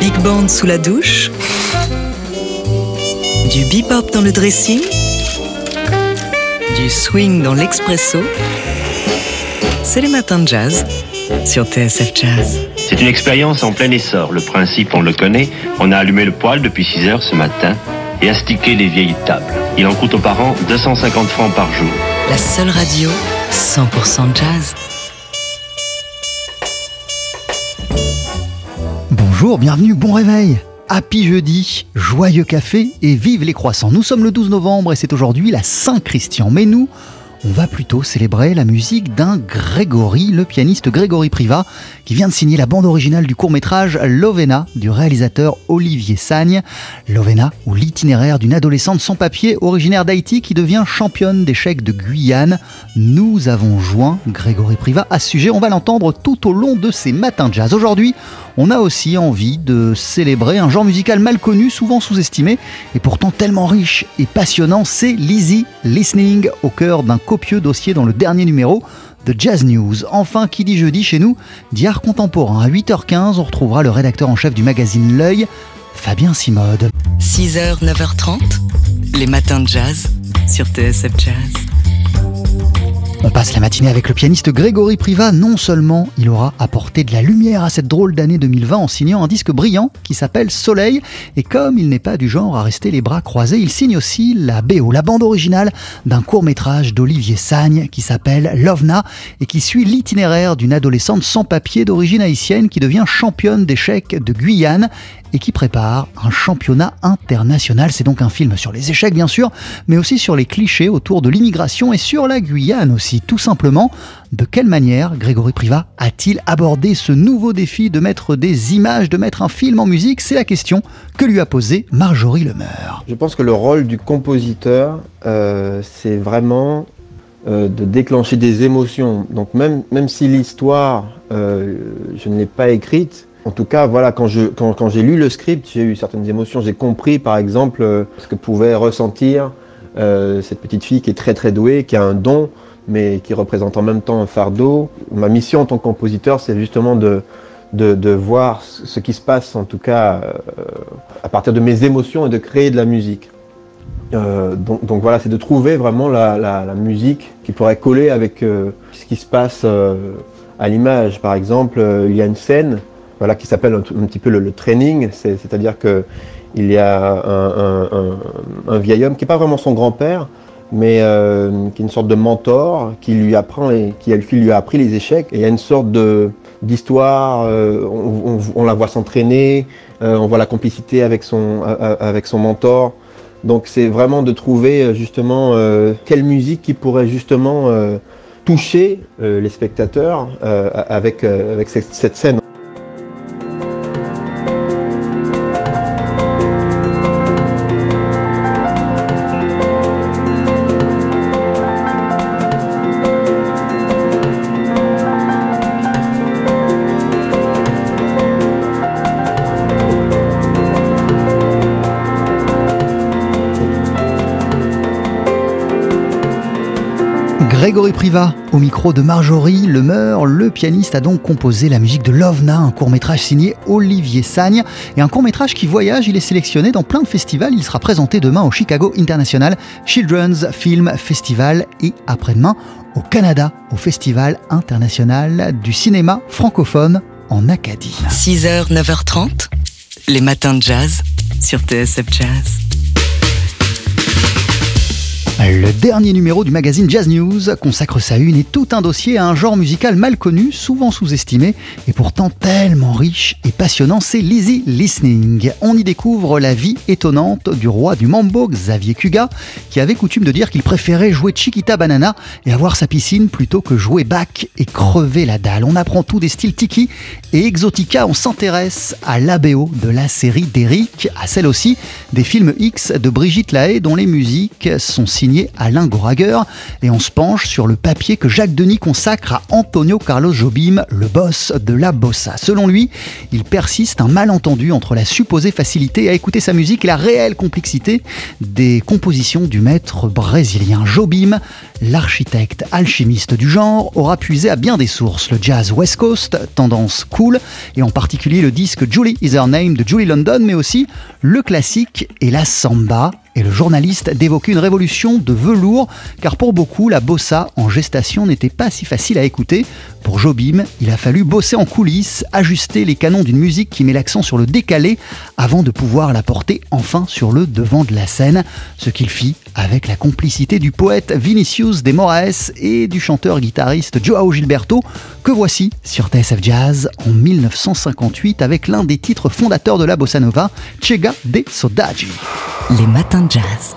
big band sous la douche, du bebop dans le dressing, du swing dans l'expresso. C'est les matins de jazz sur TSF Jazz. C'est une expérience en plein essor. Le principe, on le connaît. On a allumé le poêle depuis 6 heures ce matin et astiqué les vieilles tables. Il en coûte aux parents 250 francs par jour. La seule radio 100% jazz. Bonjour, bienvenue, bon réveil Happy jeudi, joyeux café et vive les croissants. Nous sommes le 12 novembre et c'est aujourd'hui la Saint-Christian. Mais nous, on va plutôt célébrer la musique d'un Grégory, le pianiste Grégory Privat, qui vient de signer la bande originale du court-métrage Lovena du réalisateur Olivier Sagne. Lovena, ou l'itinéraire d'une adolescente sans papier originaire d'Haïti qui devient championne d'échecs de Guyane. Nous avons joint Grégory Privat à ce sujet. On va l'entendre tout au long de ces matins de jazz. Aujourd'hui, on a aussi envie de célébrer un genre musical mal connu, souvent sous-estimé, et pourtant tellement riche et passionnant, c'est l'easy listening, au cœur d'un copieux dossier dans le dernier numéro de Jazz News. Enfin, qui dit jeudi chez nous, dit contemporain. À 8h15, on retrouvera le rédacteur en chef du magazine L'œil, Fabien Simode. 6h, 9h30, les matins de jazz sur TSF Jazz. On passe la matinée avec le pianiste Grégory Privat. Non seulement il aura apporté de la lumière à cette drôle d'année 2020 en signant un disque brillant qui s'appelle Soleil, et comme il n'est pas du genre à rester les bras croisés, il signe aussi la BO, la bande originale d'un court métrage d'Olivier Sagne qui s'appelle Lovna et qui suit l'itinéraire d'une adolescente sans papier d'origine haïtienne qui devient championne d'échecs de Guyane et qui prépare un championnat international. C'est donc un film sur les échecs bien sûr, mais aussi sur les clichés autour de l'immigration et sur la Guyane aussi. Tout simplement, de quelle manière Grégory Privat a-t-il abordé ce nouveau défi de mettre des images, de mettre un film en musique? C'est la question que lui a posée Marjorie Lemeur. Je pense que le rôle du compositeur, euh, c'est vraiment euh, de déclencher des émotions. Donc même, si l'histoire, euh, je ne l'ai pas écrite, en tout cas, voilà, quand j'ai lu le script, j'ai eu certaines émotions. J'ai compris, par exemple, euh, ce que pouvait ressentir euh, cette petite fille qui est très très douée, qui a un don, mais qui représente en même temps un fardeau. Ma mission en tant que compositeur, c'est justement de, voir ce qui se passe, en tout cas, euh, à partir de mes émotions et de créer de la musique. Donc, voilà, c'est de trouver vraiment la, musique qui pourrait coller avec ce qui se passe à l'image. Par exemple, il y a une scène voilà, qui s'appelle un, petit peu le, training, c'est-à-dire que il y a un, vieil homme qui n'est pas vraiment son grand-père, mais euh, qui est une sorte de mentor, qui lui apprend, les, qui, qui lui a appris les échecs. Et il y a une sorte d'histoire, euh, on, la voit s'entraîner, euh, on voit la complicité avec son, avec son mentor. Donc c'est vraiment de trouver justement quelle musique qui pourrait justement toucher les spectateurs avec, avec cette scène. Grégory Privat, au micro de Marjorie Lemeur, le pianiste a donc composé la musique de Lovna, un court-métrage signé Olivier Sagne, et un court-métrage qui voyage, il est sélectionné dans plein de festivals, il sera présenté demain au Chicago International Children's Film Festival et après-demain au Canada, au Festival International du cinéma francophone en Acadie. 6h, 9h30, les matins de jazz sur TSF Jazz. Le dernier numéro du magazine Jazz News consacre sa une et tout un dossier à un genre musical mal connu, souvent sous-estimé et pourtant tellement riche et passionnant, c'est l'easy listening. On y découvre la vie étonnante du roi du mambo, Xavier Cugat, qui avait coutume de dire qu'il préférait jouer Chiquita Banana et avoir sa piscine plutôt que jouer back et crever la dalle. On apprend tout des styles tiki et exotica, on s'intéresse à l'ABO de la série d'Eric, à celle aussi des films X de Brigitte Lahaye dont les musiques sont signées signé Alain Goraguer et on se penche sur le papier que Jacques Denis consacre à Antonio Carlos Jobim, le boss de la bossa. Selon lui, il persiste un malentendu entre la supposée facilité à écouter sa musique et la réelle complexité des compositions du maître brésilien Jobim. L'architecte alchimiste du genre aura puisé à bien des sources le jazz West Coast, tendance cool, et en particulier le disque Julie Is Her Name de Julie London, mais aussi le classique et la samba, et le journaliste d'évoquer une révolution de velours, car pour beaucoup, la bossa en gestation n'était pas si facile à écouter. Pour Jobim, il a fallu bosser en coulisses, ajuster les canons d'une musique qui met l'accent sur le décalé, avant de pouvoir la porter enfin sur le devant de la scène, ce qu'il fit avec la complicité du poète Vinicius de Moraes et du chanteur-guitariste Joao Gilberto, que voici sur TSF Jazz en 1958 avec l'un des titres fondateurs de la bossa nova, Chega de Saudade. Les matins de jazz.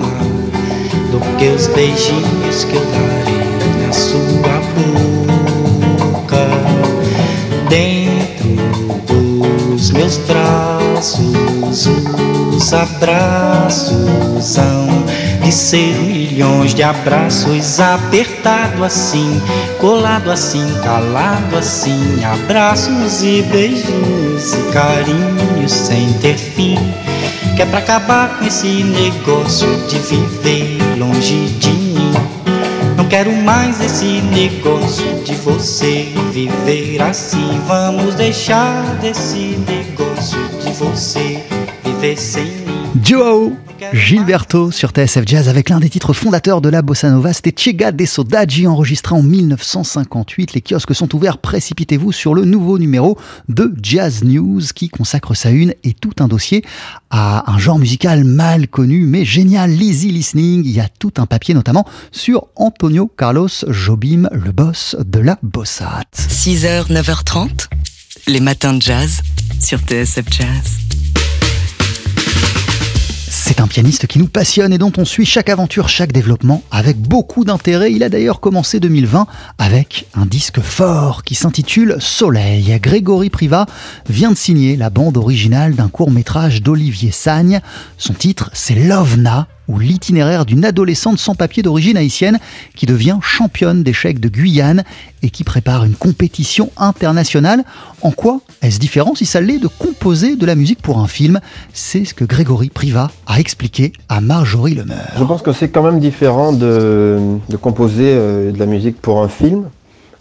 do que os beijinhos que eu darei na sua boca. Dentro dos meus braços, os abraços são de ser milhões de abraços apertado assim, colado assim, calado assim, abraços e beijos e carinhos sem ter fim. Que é pra acabar com esse negócio de viver longe de mim. Não quero mais esse negócio de você viver assim. Vamos deixar desse negócio de você. Joao Gilberto sur TSF Jazz avec l'un des titres fondateurs de la bossa nova, c'était Chega de Saudade enregistré en 1958. Les kiosques sont ouverts, précipitez-vous sur le nouveau numéro de Jazz News qui consacre sa une et tout un dossier à un genre musical mal connu mais génial, l'easy listening. Il y a tout un papier notamment sur Antonio Carlos Jobim, le boss de la bossa. 6h, 9h30, les matins de jazz sur TSF Jazz. C'est un pianiste qui nous passionne et dont on suit chaque aventure, chaque développement avec beaucoup d'intérêt. Il a d'ailleurs commencé 2020 avec un disque fort qui s'intitule Soleil. Grégory Privat vient de signer la bande originale d'un court métrage d'Olivier Sagne. Son titre, c'est Lovna l'itinéraire d'une adolescente sans papier d'origine haïtienne qui devient championne d'échecs de Guyane et qui prépare une compétition internationale. En quoi est-ce différent si ça l'est de composer de la musique pour un film? C'est ce que Grégory Privat a expliqué à Marjorie Lemeur. Je pense que c'est quand même différent de, composer euh, de la musique pour un film.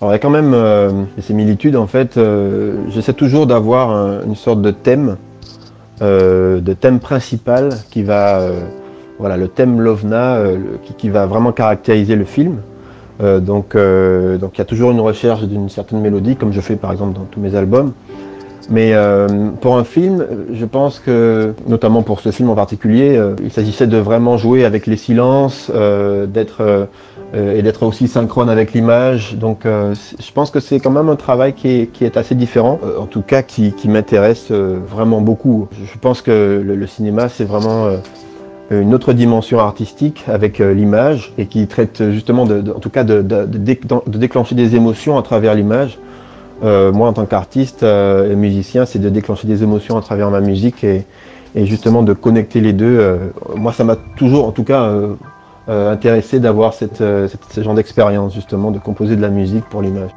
Alors il y a quand même euh, des similitudes en fait. Euh, J'essaie toujours d'avoir un- une sorte de thème, euh, de thème principal qui va, voilà, le thème Lovna euh, qui, va vraiment caractériser le film. Euh, donc euh, donc il y a toujours une recherche d'une certaine mélodie, comme je fais par exemple dans tous mes albums. Mais pour un film, je pense que, notamment pour ce film en particulier, il s'agissait de vraiment jouer avec les silences, d'être et d'être aussi synchrone avec l'image. Donc, je pense que c'est quand même un travail qui est, assez différent, en tout cas qui, m'intéresse vraiment beaucoup. Je pense que le, cinéma, c'est vraiment une autre dimension artistique avec euh, l'image et qui traite justement, de, en tout cas, de, de- de dé- de déclencher des émotions à travers l'image. Euh, moi, en tant qu'artiste euh, et musicien, c'est de déclencher des émotions à travers ma musique et, et justement de connecter les deux. euh, moi, ça m'a toujours, en tout cas, intéressé d'avoir cette- ce genre d'expérience, justement, de composer de la musique pour l'image.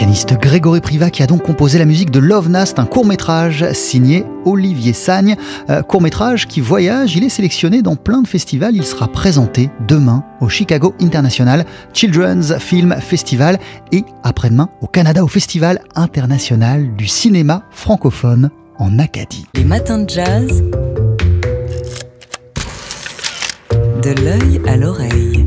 Pianiste Grégory Priva qui a donc composé la musique de Love Nast, un court-métrage signé Olivier Sagne. Euh, court-métrage qui voyage, il est sélectionné dans plein de festivals. Il sera présenté demain au Chicago International Children's Film Festival et après-demain au Canada au Festival international du cinéma francophone en Acadie. Les matins de jazz. De l'œil à l'oreille.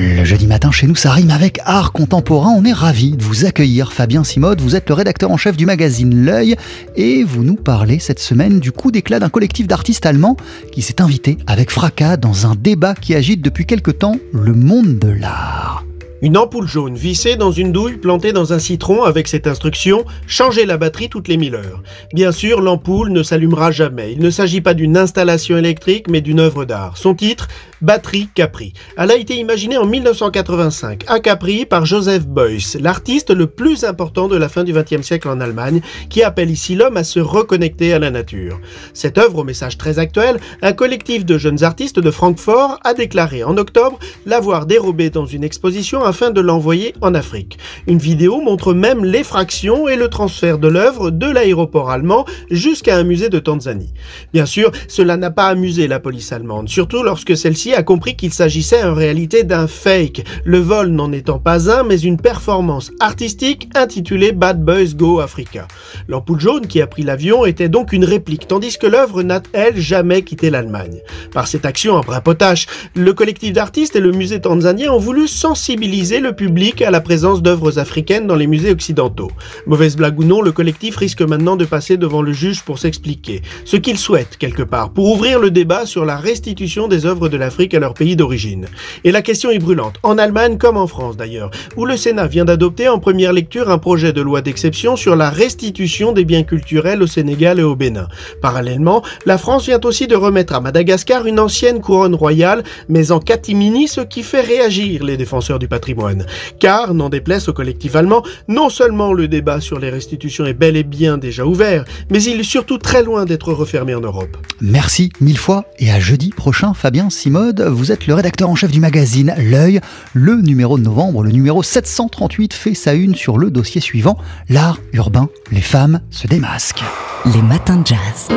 Le jeudi matin chez nous, ça rime avec art contemporain. On est ravi de vous accueillir. Fabien Simode, vous êtes le rédacteur en chef du magazine L'œil et vous nous parlez cette semaine du coup d'éclat d'un collectif d'artistes allemands qui s'est invité avec fracas dans un débat qui agite depuis quelque temps le monde de l'art. Une ampoule jaune vissée dans une douille plantée dans un citron avec cette instruction changer la batterie toutes les 1000 heures. Bien sûr, l'ampoule ne s'allumera jamais. Il ne s'agit pas d'une installation électrique mais d'une œuvre d'art. Son titre Batterie Capri. Elle a été imaginée en 1985 à Capri par Joseph Beuys, l'artiste le plus important de la fin du XXe siècle en Allemagne, qui appelle ici l'homme à se reconnecter à la nature. Cette œuvre au message très actuel, un collectif de jeunes artistes de Francfort a déclaré en octobre l'avoir dérobé dans une exposition afin de l'envoyer en Afrique. Une vidéo montre même l'effraction et le transfert de l'œuvre de l'aéroport allemand jusqu'à un musée de Tanzanie. Bien sûr, cela n'a pas amusé la police allemande, surtout lorsque celle-ci a compris qu'il s'agissait en réalité d'un fake, le vol n'en étant pas un, mais une performance artistique intitulée Bad Boys Go Africa. L'ampoule jaune qui a pris l'avion était donc une réplique, tandis que l'œuvre n'a, elle, jamais quitté l'Allemagne. Par cette action en brin potache, le collectif d'artistes et le musée tanzanien ont voulu sensibiliser le public à la présence d'œuvres africaines dans les musées occidentaux. Mauvaise blague ou non, le collectif risque maintenant de passer devant le juge pour s'expliquer. Ce qu'il souhaite, quelque part, pour ouvrir le débat sur la restitution des œuvres de l'Afrique à leur pays d'origine. Et la question est brûlante, en Allemagne comme en France d'ailleurs, où le Sénat vient d'adopter en première lecture un projet de loi d'exception sur la restitution des biens culturels au Sénégal et au Bénin. Parallèlement, la France vient aussi de remettre à Madagascar une ancienne couronne royale, mais en catimini, ce qui fait réagir les défenseurs du patrimoine car, n'en déplaise au collectif allemand, non seulement le débat sur les restitutions est bel et bien déjà ouvert, mais il est surtout très loin d'être refermé en Europe. Merci mille fois et à jeudi prochain, Fabien Vous êtes le rédacteur en chef du magazine L'œil. Le numéro de novembre, le numéro 738, fait sa une sur le dossier suivant L'art urbain, les femmes se démasquent. Les matins de jazz.